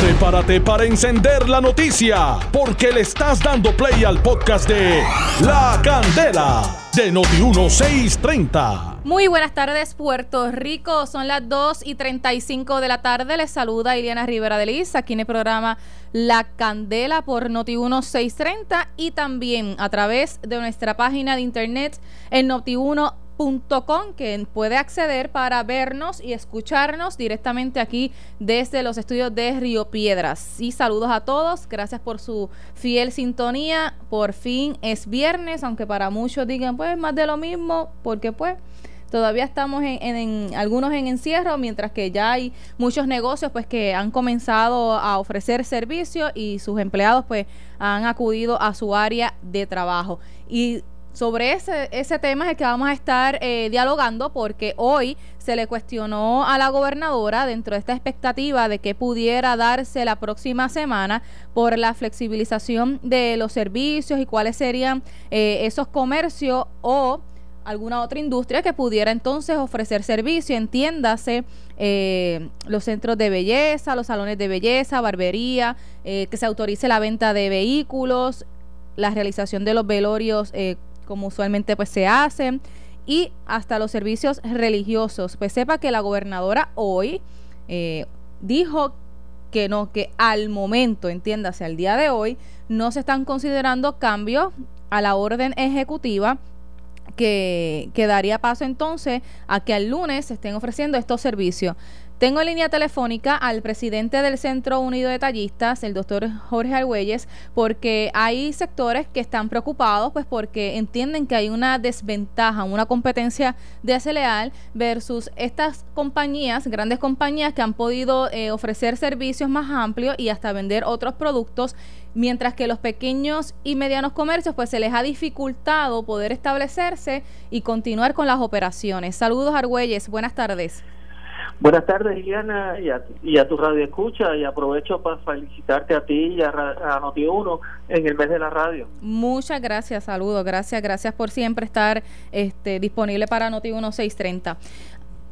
Prepárate para encender la noticia, porque le estás dando play al podcast de La Candela de Noti1630. Muy buenas tardes, Puerto Rico. Son las 2 y 35 de la tarde. Les saluda Iliana Rivera de Liz aquí en el programa La Candela por Noti1630 y también a través de nuestra página de internet en Noti1 Com, que puede acceder para vernos y escucharnos directamente aquí desde los estudios de Río Piedras. Y saludos a todos, gracias por su fiel sintonía. Por fin es viernes, aunque para muchos digan pues más de lo mismo, porque pues todavía estamos en, algunos en encierro, mientras que ya hay muchos negocios pues que han comenzado a ofrecer servicios y sus empleados pues han acudido a su área de trabajo. Y sobre ese, ese tema es el que vamos a estar eh, dialogando porque hoy se le cuestionó a la gobernadora dentro de esta expectativa de que pudiera darse la próxima semana por la flexibilización de los servicios y cuáles serían eh, esos comercios o alguna otra industria que pudiera entonces ofrecer servicio, entiéndase eh, los centros de belleza, los salones de belleza, barbería, que se autorice la venta de vehículos, la realización de los velorios como usualmente pues se hacen y hasta los servicios religiosos. Pues sepa que la gobernadora hoy eh, dijo que no, que al momento, entiéndase, al día de hoy, no se están considerando cambios a la orden ejecutiva que, que daría paso entonces a que al lunes se estén ofreciendo estos servicios. Tengo en línea telefónica al presidente del Centro Unido de Tallistas, el doctor Jorge Argüelles, porque hay sectores que están preocupados, pues porque entienden que hay una desventaja, una competencia desleal versus estas compañías, grandes compañías que han podido eh, ofrecer servicios más amplios y hasta vender otros productos, mientras que los pequeños y medianos comercios, pues se les ha dificultado poder establecerse y continuar con las operaciones. Saludos Argüelles, buenas tardes. Buenas tardes, Iliana, y a, y a tu radio escucha, y aprovecho para felicitarte a ti y a, a Noti1 en el mes de la radio. Muchas gracias, saludos, gracias, gracias por siempre estar este, disponible para Noti1 630.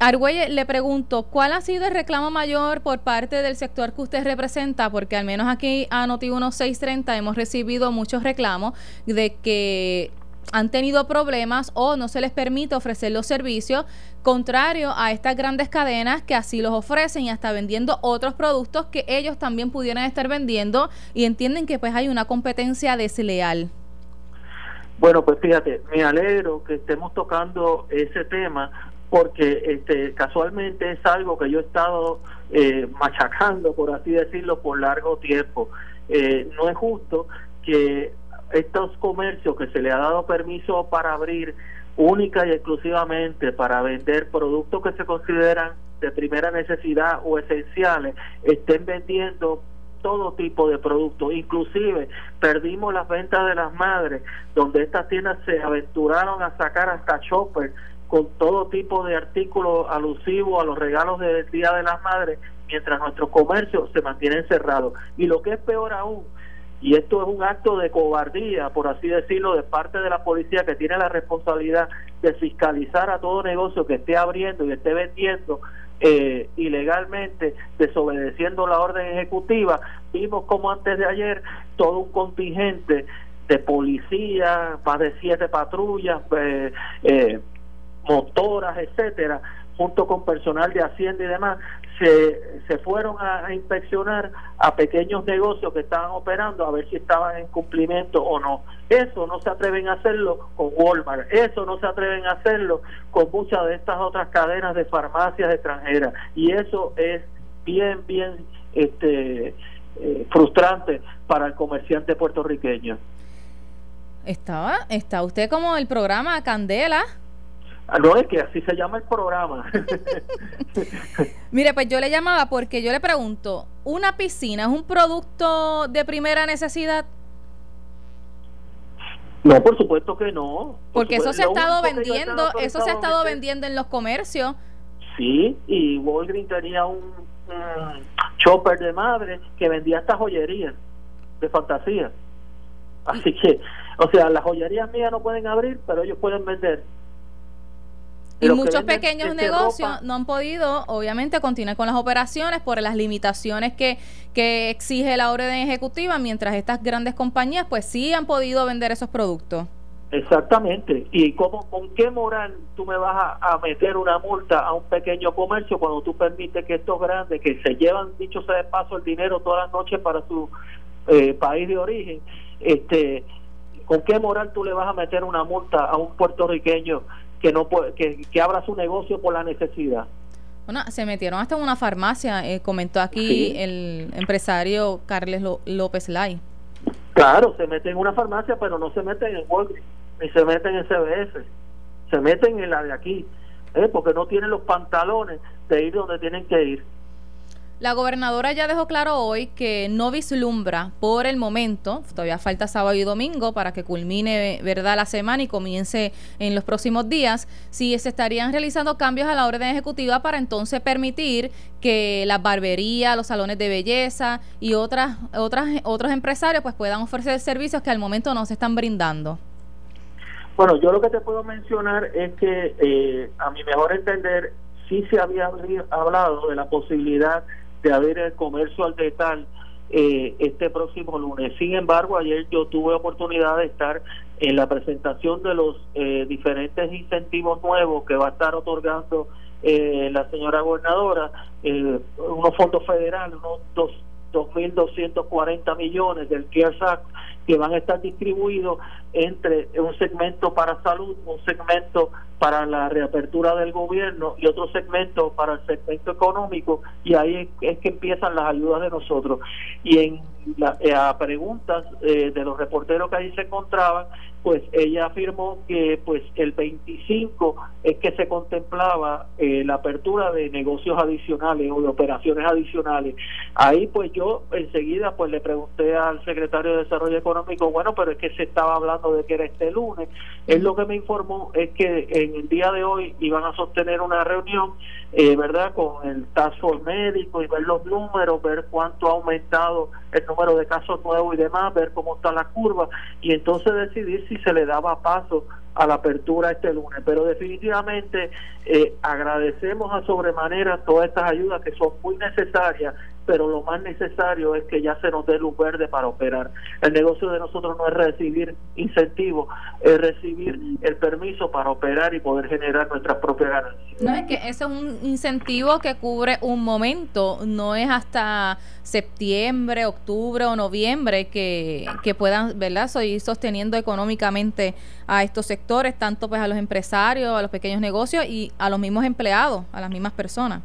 Argüelle, le pregunto, ¿cuál ha sido el reclamo mayor por parte del sector que usted representa? Porque al menos aquí a Noti1 630 hemos recibido muchos reclamos de que han tenido problemas o no se les permite ofrecer los servicios, contrario a estas grandes cadenas que así los ofrecen y hasta vendiendo otros productos que ellos también pudieran estar vendiendo y entienden que pues hay una competencia desleal. Bueno, pues fíjate, me alegro que estemos tocando ese tema porque este casualmente es algo que yo he estado eh, machacando, por así decirlo, por largo tiempo. Eh, no es justo que estos comercios que se le ha dado permiso para abrir única y exclusivamente para vender productos que se consideran de primera necesidad o esenciales, estén vendiendo todo tipo de productos, inclusive perdimos las ventas de las madres, donde estas tiendas se aventuraron a sacar hasta shoppers con todo tipo de artículos alusivos a los regalos del Día de las Madres, mientras nuestros comercios se mantienen cerrados. Y lo que es peor aún, y esto es un acto de cobardía, por así decirlo, de parte de la policía que tiene la responsabilidad de fiscalizar a todo negocio que esté abriendo y esté vendiendo eh, ilegalmente, desobedeciendo la orden ejecutiva. Vimos como antes de ayer todo un contingente de policía, más de siete patrullas, eh, eh, motoras, etcétera, junto con personal de Hacienda y demás, se, se fueron a, inspeccionar a pequeños negocios que estaban operando a ver si estaban en cumplimiento o no. Eso no se atreven a hacerlo con Walmart, eso no se atreven a hacerlo con muchas de estas otras cadenas de farmacias extranjeras y eso es bien, bien este, eh, frustrante para el comerciante puertorriqueño. Estaba, está usted como el programa Candela no, es que así se llama el programa. Mire, pues yo le llamaba porque yo le pregunto, ¿una piscina es un producto de primera necesidad? No, por supuesto que no. porque eso se ha estado vendiendo, eso se ha estado vendiendo en los comercios. Sí, y Walgreens tenía un, chopper de madre que vendía esta joyería de fantasía. Así que, o sea, las joyerías mías no pueden abrir, pero ellos pueden vender Y muchos pequeños negocios no han podido, obviamente, continuar con las operaciones por las limitaciones que, que exige la orden ejecutiva, mientras estas grandes compañías, pues sí han podido vender esos productos. Exactamente. ¿Y cómo, con qué moral tú me vas a, meter una multa a un pequeño comercio cuando tú permites que estos grandes, que se llevan, dicho sea de paso, el dinero todas las noches para su eh, país de origen, este, ¿con qué moral tú le vas a meter una multa a un puertorriqueño que no puede, que, abra su negocio por la necesidad? Bueno, se metieron hasta en una farmacia, eh, comentó aquí el empresario Carles López Lai. Claro, se meten en una farmacia, pero no se meten en Walgreens, ni se meten en CBS, se meten en la de aquí, ¿eh? porque no tienen los pantalones de ir donde tienen que ir. La gobernadora ya dejó claro hoy que no vislumbra por el momento, todavía falta sábado y domingo para que culmine verdad la semana y comience en los próximos días, si se estarían realizando cambios a la orden ejecutiva para entonces permitir que las barberías, los salones de belleza y otras, otras, otros empresarios pues puedan ofrecer servicios que al momento no se están brindando. Bueno, yo lo que te puedo mencionar es que eh, a mi mejor entender sí se había hablado de la posibilidad de haber el comercio al detalle eh, este próximo lunes. Sin embargo, ayer yo tuve oportunidad de estar en la presentación de los eh, diferentes incentivos nuevos que va a estar otorgando eh, la señora gobernadora, unos fondos federales, unos dos 2.240 millones del CARES Act que van a estar distribuidos entre un segmento para salud, un segmento para la reapertura del gobierno y otro segmento para el segmento económico y ahí es, que empiezan las ayudas de nosotros. Y en la, eh, a preguntas eh, de los reporteros que ahí se encontraban, pues ella afirmó que pues el 25 es que se contemplaba eh, la apertura de negocios adicionales o de operaciones adicionales. Ahí pues yo enseguida pues le pregunté al secretario de Desarrollo Económico, bueno, pero es que se estaba hablando de que era este lunes. Él lo que me informó es que en el día de hoy iban a sostener una reunión, eh, ¿verdad?, con el Task médico y ver los números, ver cuánto ha aumentado el número de casos nuevos y demás, ver cómo está la curva y entonces decidir si se le daba paso a la apertura este lunes. Pero definitivamente eh, agradecemos a sobremanera todas estas ayudas que son muy necesarias pero lo más necesario es que ya se nos dé luz verde para operar. El negocio de nosotros no es recibir incentivos, es recibir el permiso para operar y poder generar nuestras propias ganancias. No, es que ese es un incentivo que cubre un momento, no es hasta septiembre, octubre o noviembre que, que puedan, ¿verdad?, seguir sosteniendo económicamente a estos sectores, tanto pues a los empresarios, a los pequeños negocios y a los mismos empleados, a las mismas personas.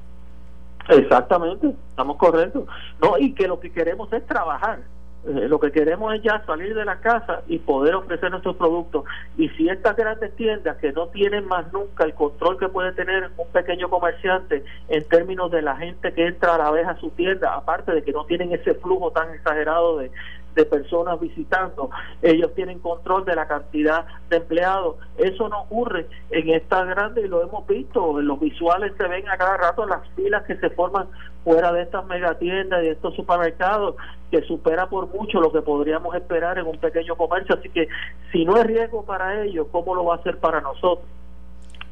Exactamente, estamos correctos. No, y que lo que queremos es trabajar. Eh, lo que queremos es ya salir de la casa y poder ofrecer nuestros productos. Y si estas grandes tiendas que no tienen más nunca el control que puede tener un pequeño comerciante en términos de la gente que entra a la vez a su tienda, aparte de que no tienen ese flujo tan exagerado de, de personas visitando, ellos tienen control de la cantidad de empleados. Eso no ocurre en estas grandes y lo hemos visto, en los visuales se ven a cada rato las filas que se forman fuera de estas megatiendas y estos supermercados que supera por mucho lo que podríamos esperar en un pequeño comercio. Así que si no es riesgo para ellos, ¿cómo lo va a hacer para nosotros?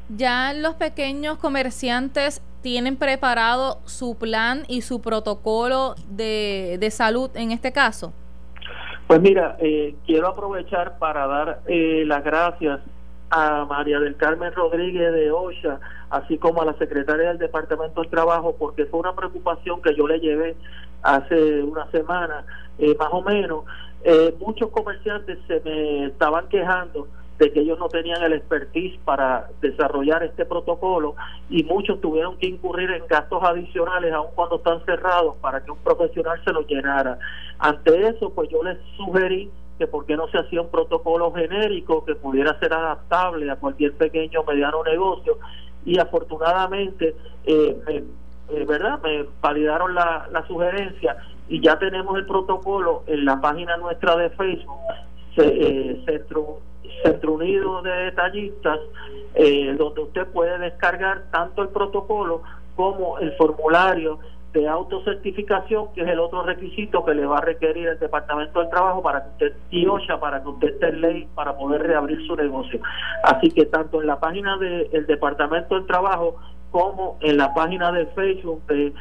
Ya los pequeños comerciantes tienen preparado su plan y su protocolo de, de salud en este caso. Pues mira, eh, quiero aprovechar para dar eh, las gracias a María del Carmen Rodríguez de OSHA, así como a la secretaria del Departamento del Trabajo, porque fue una preocupación que yo le llevé hace una semana, eh, más o menos. muchos comerciantes se me estaban quejando de que ellos no tenían el expertise para desarrollar este protocolo y muchos tuvieron que incurrir en gastos adicionales aun cuando están cerrados para que un profesional se lo llenara. Ante eso, pues yo les sugerí que por qué no se hacía un protocolo genérico que pudiera ser adaptable a cualquier pequeño o mediano negocio. Y afortunadamente eh, eh, verdad me validaron la, la sugerencia y ya tenemos el protocolo en la página nuestra de Facebook. Eh, Centro Centro Unido de Detallistas, eh, donde usted puede descargar tanto el protocolo como el formulario de autocertificación, que es el otro requisito que le va a requerir el Departamento del Trabajo para que usted, y OSHA para que usted esté en ley para poder reabrir su negocio. Así que tanto en la página del Departamento del Trabajo como en la página de Facebook del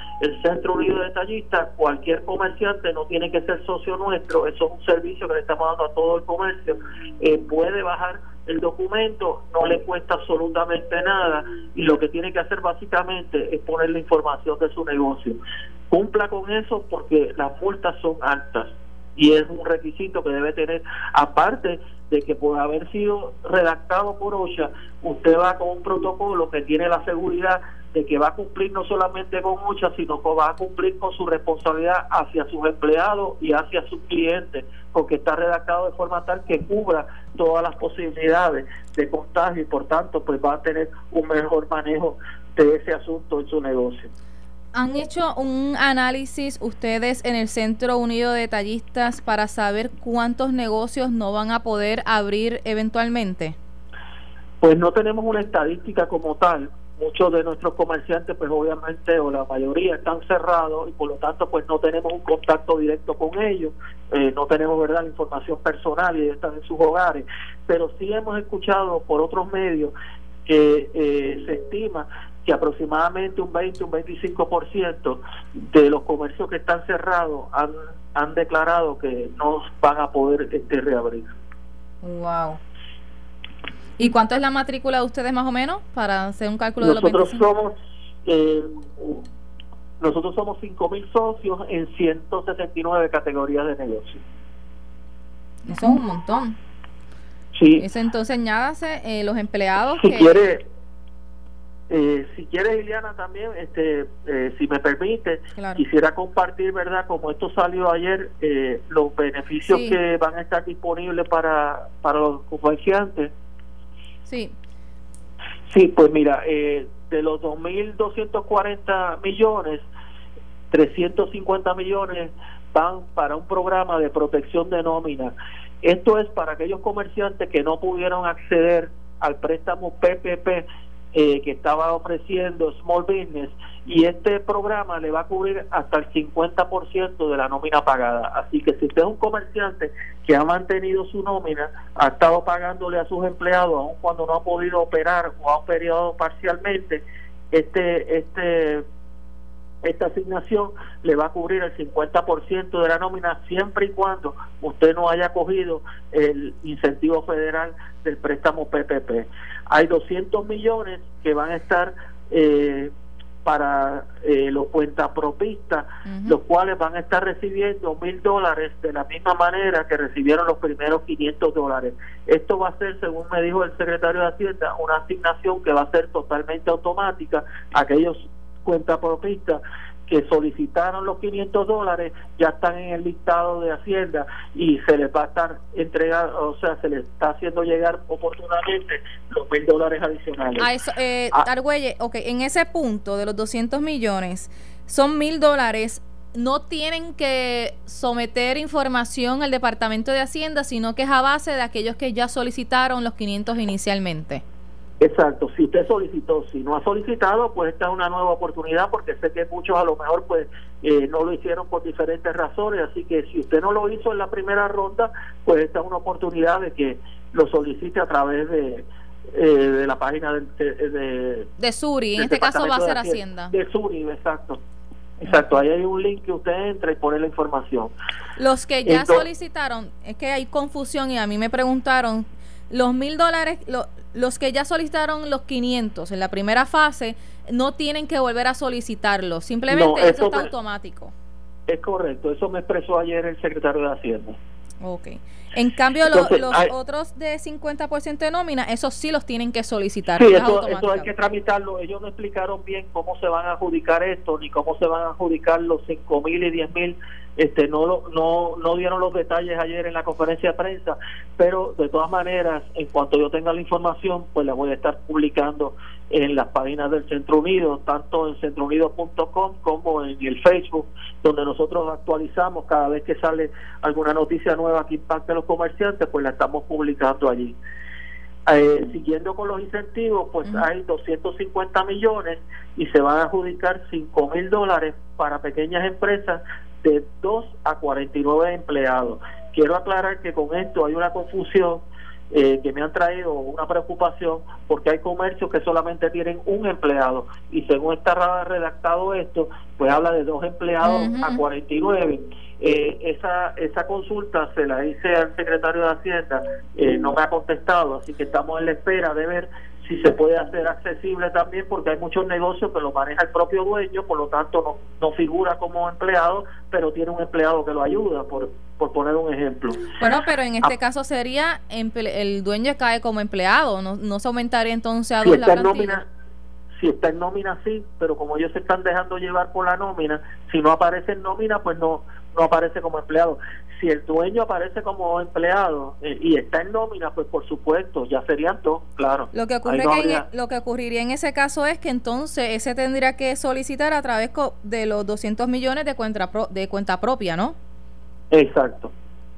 Centro Unido de Detallistas, cualquier comerciante no tiene que ser socio nuestro, eso es un servicio que le estamos dando a todo el comercio, eh, puede bajar el documento, no le cuesta absolutamente nada y lo que tiene que hacer básicamente es poner la información de su negocio. Cumpla con eso porque las multas son altas y es un requisito que debe tener, aparte de que por haber sido redactado por OSHA, usted va con un protocolo que tiene la seguridad de que va a cumplir no solamente con OSHA, sino que va a cumplir con su responsabilidad hacia sus empleados y hacia sus clientes, porque está redactado de forma tal que cubra todas las posibilidades de contagio y por tanto pues va a tener un mejor manejo de ese asunto en su negocio. ¿Han hecho un análisis ustedes en el Centro Unido de Detallistas para saber cuántos negocios no van a poder abrir eventualmente? Pues no tenemos una estadística como tal. Muchos de nuestros comerciantes, pues obviamente, o la mayoría están cerrados y por lo tanto, pues no tenemos un contacto directo con ellos. Eh, no tenemos, ¿verdad?, la información personal y están en sus hogares. Pero sí hemos escuchado por otros medios que eh, se estima que aproximadamente un 20, un 25% de los comercios que están cerrados han, han declarado que no van a poder este, reabrir. Wow. ¿Y cuánto es la matrícula de ustedes más o menos para hacer un cálculo de los Nosotros somos eh, nosotros somos 5.000 socios en 169 categorías de negocio. Eso es un montón. Sí. Eso entonces añádase eh, los empleados si quiere eh, si quiere Liliana también, este, eh, si me permite, quisiera compartir, verdad, como esto salió ayer, eh, los beneficios que van a estar disponibles para, para los comerciantes. Sí. Sí, pues mira, de los 2.240 millones, 350 millones van para un programa de protección de nómina. Esto es para aquellos comerciantes que no pudieron acceder al préstamo PPP eh, que estaba ofreciendo Small Business y este programa le va a cubrir hasta el 50% de la nómina pagada. Así que si usted es un comerciante que ha mantenido su nómina, ha estado pagándole a sus empleados aun cuando no ha podido operar o ha operado parcialmente, este este esta asignación le va a cubrir el 50% de la nómina siempre y cuando usted no haya cogido el incentivo federal del préstamo PPP. Hay 200 millones que van a estar eh, para eh, los cuentapropistas, los cuales van a estar recibiendo mil dólares de la misma manera que recibieron los primeros 500 dólares. Esto va a ser, según me dijo el secretario de Hacienda, una asignación que va a ser totalmente automática. Aquellos cuentapropistas que solicitaron los 500 dólares ya están en el listado de Hacienda y se les va a estar entregando, o sea, se les está haciendo llegar oportunamente los mil dólares adicionales. A eso, eh, ah. Argüelle, ok, en ese punto de los 200 millones, son mil dólares no tienen que someter información al Departamento de Hacienda, sino que es a base de aquellos que ya solicitaron los 500 inicialmente. Exacto, si usted solicitó, si no ha solicitado, pues esta es una nueva oportunidad porque sé que muchos a lo mejor pues eh, no lo hicieron por diferentes razones, así que si usted no lo hizo en la primera ronda, pues esta es una oportunidad de que lo solicite a través de, eh, de la página de, de, Suri, en este caso va a ser Hacienda. De Suri, exacto. Exacto, ahí hay un link que usted entra y pone la información. Los que ya solicitaron, es que hay confusión y a mí me preguntaron, los mil dólares, los que ya solicitaron los 500 en la primera fase no tienen que volver a solicitarlo, simplemente eso, está automático. Es correcto, eso me expresó ayer el secretario de Hacienda. Ok. En cambio, los otros de 50% de nómina, esos sí los tienen que solicitar. Sí, eso, eso, hay que tramitarlo. Ellos no explicaron bien cómo se van a adjudicar esto, ni cómo se van a adjudicar los 5 mil y 10 mil este no no no dieron los detalles ayer en la conferencia de prensa pero de todas maneras en cuanto yo tenga la información pues la voy a estar publicando en las páginas del Centro Unido tanto en centrounido.com como en el Facebook donde nosotros actualizamos cada vez que sale alguna noticia nueva que impacte a los comerciantes pues la estamos publicando allí. Eh, siguiendo con los incentivos, pues hay 250 millones y se van a adjudicar 5 mil dólares para pequeñas empresas de 2 a 49 empleados. Quiero aclarar que con esto hay una confusión eh, que me han traído una preocupación porque hay comercios que solamente tienen un empleado y según está redactado esto, pues habla de dos empleados a 49. Eh, esa, esa consulta se la hice al secretario de Hacienda, eh, no me ha contestado, así que estamos en la espera de ver si se puede hacer accesible también porque hay muchos negocios que lo maneja el propio dueño, por lo tanto no, no figura como empleado, pero tiene un empleado que lo ayuda, por, por poner un ejemplo. Bueno, pero en este ah. caso sería el dueño cae como empleado, no, no se aumentaría entonces a dos la Nómina, si está en nómina sí, pero como ellos se están dejando llevar por la nómina, si no aparece en nómina, pues no no aparece como empleado. Si el dueño aparece como empleado eh, y está en nómina, pues por supuesto, ya serían dos, claro. Lo que, ocurre e, lo que ocurriría en ese caso es que entonces ese tendría que solicitar a través de los 200 millones de cuenta, de cuenta propia, ¿no? Exacto.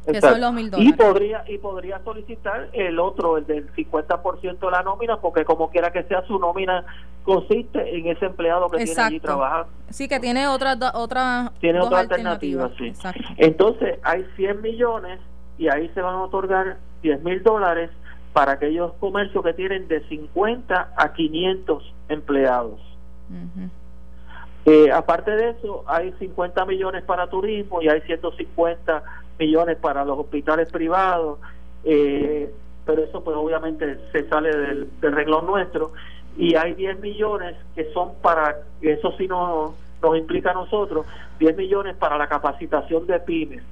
Que son los mil dólares. Y podría, y podría solicitar el otro, el del 50% de la nómina, porque como quiera que sea su nómina consiste en ese empleado que tiene allí trabajando. Sí, que tiene otra otra tiene otra alternativa, sí. Entonces, hay 100 millones y ahí se van a otorgar 10 mil dólares para aquellos comercios que tienen de 50 a 500 empleados. Eh, aparte de eso, hay 50 millones para turismo y hay 150 millones para los hospitales privados, eh, pero eso pues obviamente se sale del, del nuestro. Y hay 10 millones que son para, eso sí nos, nos implica a nosotros, 10 millones para la capacitación de pymes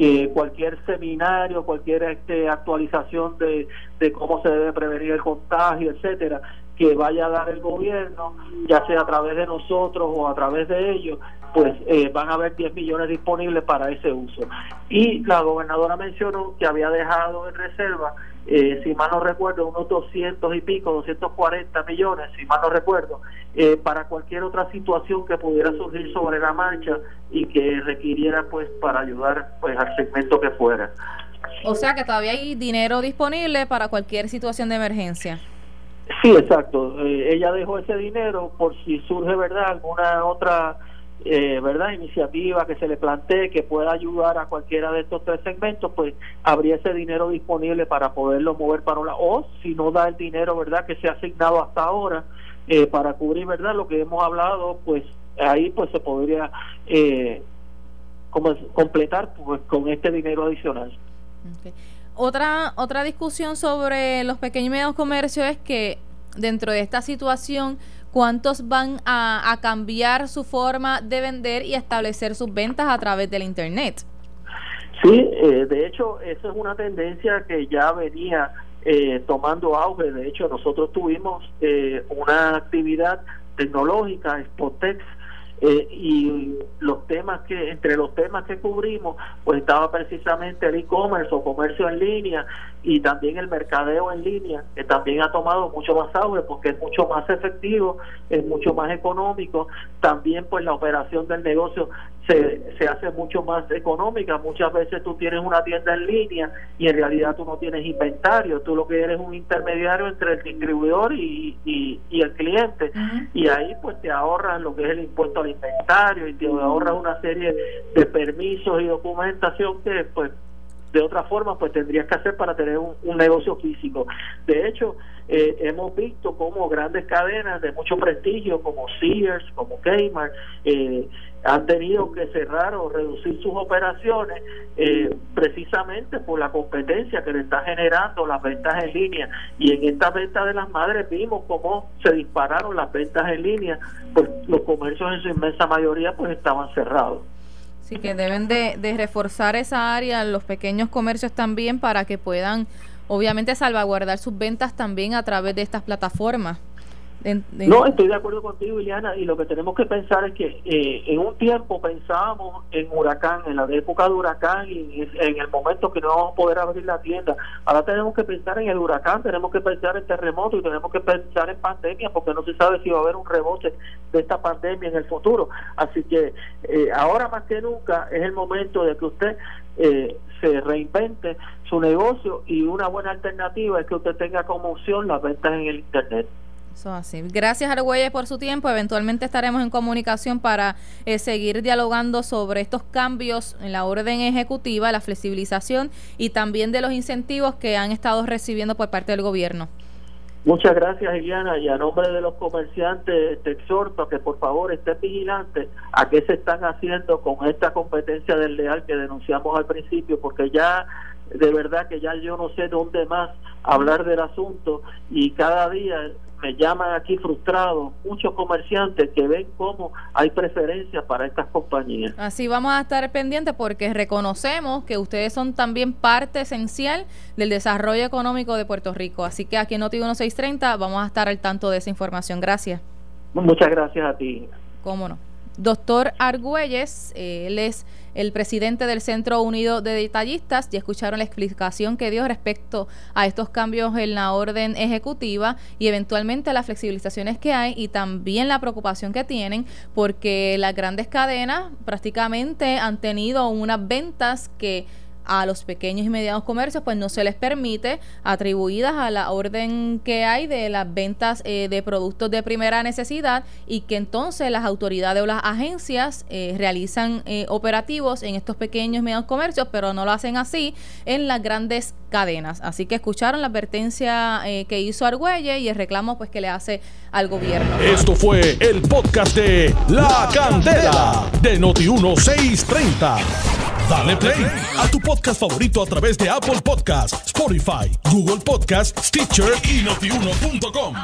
que cualquier seminario, cualquier este, actualización de, de cómo se debe prevenir el contagio, etcétera, que vaya a dar el gobierno, ya sea a través de nosotros o a través de ellos, pues eh, van a haber 10 millones disponibles para ese uso. Y la gobernadora mencionó que había dejado en reserva, eh, si mal no recuerdo, unos 200 y pico, 240 millones, si mal no recuerdo, eh, para cualquier otra situación que pudiera surgir sobre la marcha y que requiriera pues para ayudar pues al segmento que fuera. O sea que todavía hay dinero disponible para cualquier situación de emergencia. Sí, exacto. Eh, ella dejó ese dinero por si surge, ¿verdad?, alguna otra, eh, ¿verdad?, iniciativa que se le plantee que pueda ayudar a cualquiera de estos tres segmentos, pues habría ese dinero disponible para poderlo mover para una. O si no da el dinero, ¿verdad?, que se ha asignado hasta ahora eh, para cubrir, ¿verdad?, lo que hemos hablado, pues ahí pues se podría como completar pues, con este dinero adicional. Otra, otra discusión sobre los pequeños y medios comercios es que dentro de esta situación, ¿cuántos van a, cambiar su forma de vender y establecer sus ventas a través del Internet? Sí, eh, de hecho, esa es una tendencia que ya venía eh, tomando auge. De hecho, nosotros tuvimos eh, una actividad tecnológica, Spotex, eh, y los temas que entre los temas que cubrimos pues estaba precisamente el e-commerce o comercio en línea y también el mercadeo en línea que también ha tomado mucho más auge porque es mucho más efectivo es mucho más económico. También pues la operación del negocio se, se hace mucho más económica. Muchas veces tú tienes una tienda en línea y en realidad tú no tienes inventario. Tú lo que eres un intermediario entre el distribuidor y, y, el cliente. Y ahí pues te ahorras lo que es el impuesto al inventario y te ahorras una serie de permisos y documentación que pues de otra forma pues tendrías que hacer para tener un, negocio físico. De hecho, eh, hemos visto como grandes cadenas de mucho prestigio como Sears, como Kmart, eh, han tenido que cerrar o reducir sus operaciones eh, precisamente por la competencia que le está generando las ventas en línea y en esta venta de las madres vimos cómo se dispararon las ventas en línea pues los comercios en su inmensa mayoría pues estaban cerrados Sí, que deben de, de reforzar esa área, los pequeños comercios también, para que puedan, obviamente, salvaguardar sus ventas también a través de estas plataformas. No, estoy de acuerdo contigo, Iliana, y lo que tenemos que pensar es que eh, en un tiempo pensábamos en huracán, en la época de huracán y en el momento que no vamos a poder abrir la tienda. Ahora tenemos que pensar en el huracán, tenemos que pensar en terremoto y tenemos que pensar en pandemia porque no se sabe si va a haber un rebote de esta pandemia en el futuro. Así que eh, ahora más que nunca es el momento de que usted eh, se reinvente su negocio y una buena alternativa es que usted tenga como opción las ventas en el Internet. Eso así. Gracias Argüelles por su tiempo. Eventualmente estaremos en comunicación para eh, seguir dialogando sobre estos cambios en la orden ejecutiva, la flexibilización y también de los incentivos que han estado recibiendo por parte del gobierno. Muchas gracias, Eliana, y a nombre de los comerciantes te exhorto a que por favor estén vigilantes a qué se están haciendo con esta competencia desleal que denunciamos al principio, porque ya de verdad que ya yo no sé dónde más hablar del asunto y cada día me llaman aquí frustrados muchos comerciantes que ven cómo hay preferencias para estas compañías. Así vamos a estar pendientes porque reconocemos que ustedes son también parte esencial del desarrollo económico de Puerto Rico. Así que aquí en Noti 1630 vamos a estar al tanto de esa información. Gracias. Muchas gracias a ti. Cómo no. Doctor Argüelles, eh, él es el presidente del Centro Unido de Detallistas. Ya escucharon la explicación que dio respecto a estos cambios en la orden ejecutiva y eventualmente las flexibilizaciones que hay y también la preocupación que tienen porque las grandes cadenas prácticamente han tenido unas ventas que a los pequeños y medianos comercios pues no se les permite atribuidas a la orden que hay de las ventas eh, de productos de primera necesidad y que entonces las autoridades o las agencias eh, realizan eh, operativos en estos pequeños y medianos comercios pero no lo hacen así en las grandes cadenas. Así que escucharon la advertencia que hizo Argüelle y el reclamo pues que le hace al gobierno. Esto fue el podcast de La Candela de Noti 1630 Dale play a tu podcast favorito a través de Apple Podcasts, Spotify, Google Podcasts, Stitcher y notiuno.com.